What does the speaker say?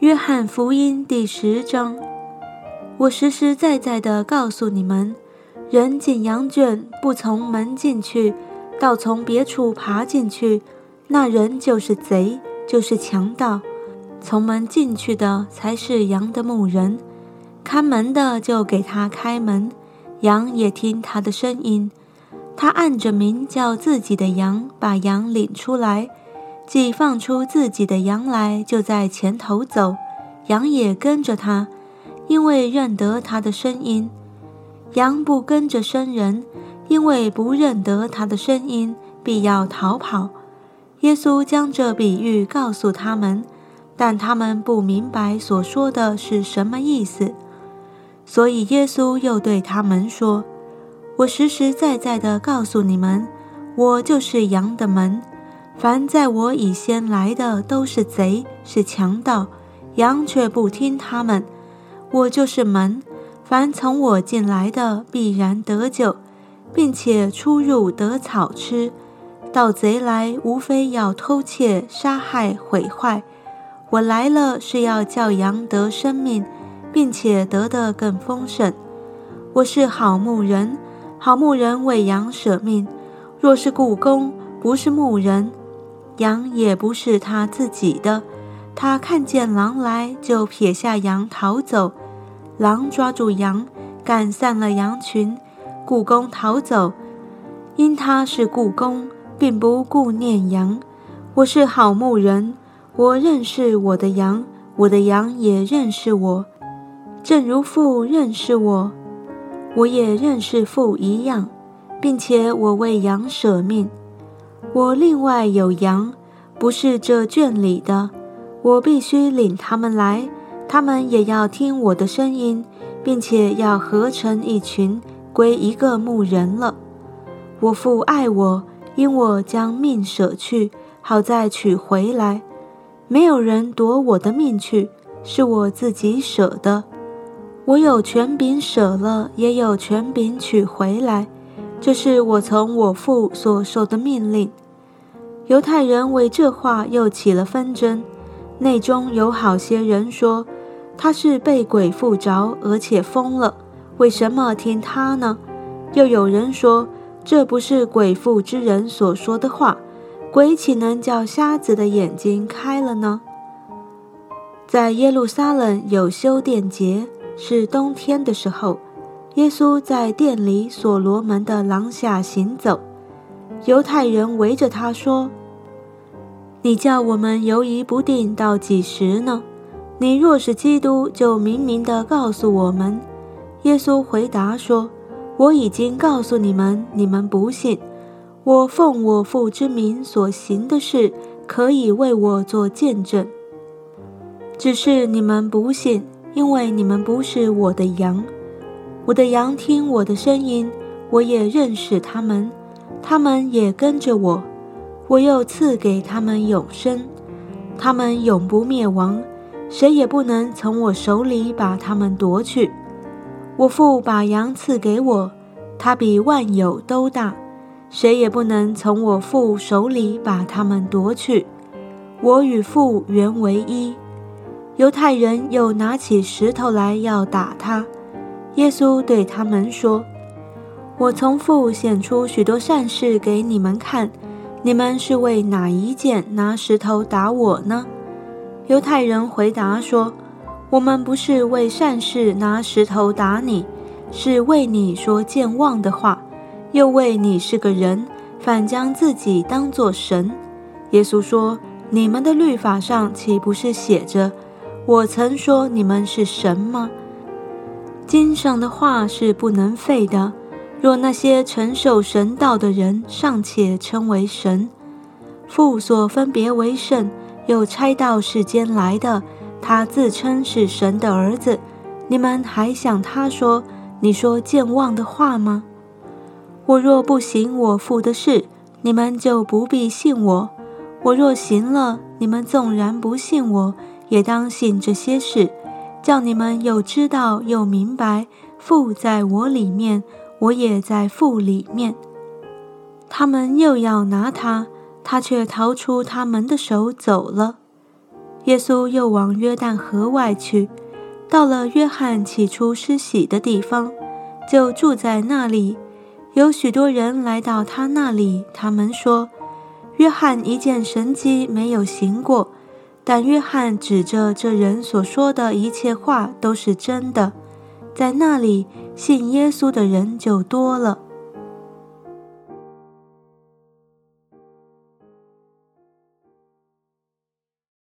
约翰福音第十章，我实实在在的告诉你们：人进羊圈不从门进去，倒从别处爬进去，那人就是贼，就是强盗。从门进去的才是羊的牧人，看门的就给他开门，羊也听他的声音。他按着名叫自己的羊，把羊领出来。既放出自己的羊来，就在前头走，羊也跟着他，因为认得他的声音。羊不跟着生人，因为不认得他的声音，必要逃跑。耶稣将这比喻告诉他们，但他们不明白所说的是什么意思。所以耶稣又对他们说：“我实实在在的告诉你们，我就是羊的门。”凡在我以先来的都是贼，是强盗，羊却不听他们。我就是门，凡从我进来的必然得救，并且出入得草吃。盗贼来，无非要偷窃、杀害、毁坏。我来了，是要叫羊得生命，并且得的更丰盛。我是好牧人，好牧人为羊舍命。若是故宫，不是牧人。羊也不是他自己的，他看见狼来，就撇下羊逃走。狼抓住羊，赶散了羊群，故宫逃走。因他是故宫，并不顾念羊。我是好牧人，我认识我的羊，我的羊也认识我，正如父认识我，我也认识父一样，并且我为羊舍命。我另外有羊，不是这圈里的，我必须领他们来，他们也要听我的声音，并且要合成一群，归一个牧人了。我父爱我，因我将命舍去，好再取回来。没有人夺我的命去，是我自己舍的。我有权柄舍了，也有权柄取回来，这是我从我父所受的命令。犹太人为这话又起了纷争，内中有好些人说他是被鬼附着，而且疯了，为什么听他呢？又有人说这不是鬼附之人所说的话，鬼岂能叫瞎子的眼睛开了呢？在耶路撒冷有修殿节，是冬天的时候，耶稣在殿里所罗门的廊下行走。犹太人围着他说：“你叫我们犹疑不定到几时呢？你若是基督，就明明的告诉我们。”耶稣回答说：“我已经告诉你们，你们不信。我奉我父之名所行的事，可以为我做见证。只是你们不信，因为你们不是我的羊。我的羊听我的声音，我也认识他们。”他们也跟着我，我又赐给他们永生，他们永不灭亡，谁也不能从我手里把他们夺去。我父把羊赐给我，他比万有都大，谁也不能从我父手里把他们夺去。我与父原为一。犹太人又拿起石头来要打他，耶稣对他们说。我从父显出许多善事给你们看，你们是为哪一件拿石头打我呢？犹太人回答说：“我们不是为善事拿石头打你，是为你说健忘的话，又为你是个人，反将自己当作神。”耶稣说：“你们的律法上岂不是写着，我曾说你们是神吗？经上的话是不能废的。”若那些承受神道的人尚且称为神，父所分别为圣，又差到世间来的，他自称是神的儿子，你们还想他说你说健忘的话吗？我若不行我父的事，你们就不必信我；我若行了，你们纵然不信我，也当信这些事，叫你们又知道又明白父在我里面。我也在腹里面。他们又要拿他，他却逃出他们的手走了。耶稣又往约旦河外去，到了约翰起初施洗的地方，就住在那里。有许多人来到他那里，他们说：“约翰一件神迹没有行过，但约翰指着这人所说的一切话都是真的。”在那里信耶稣的人就多了。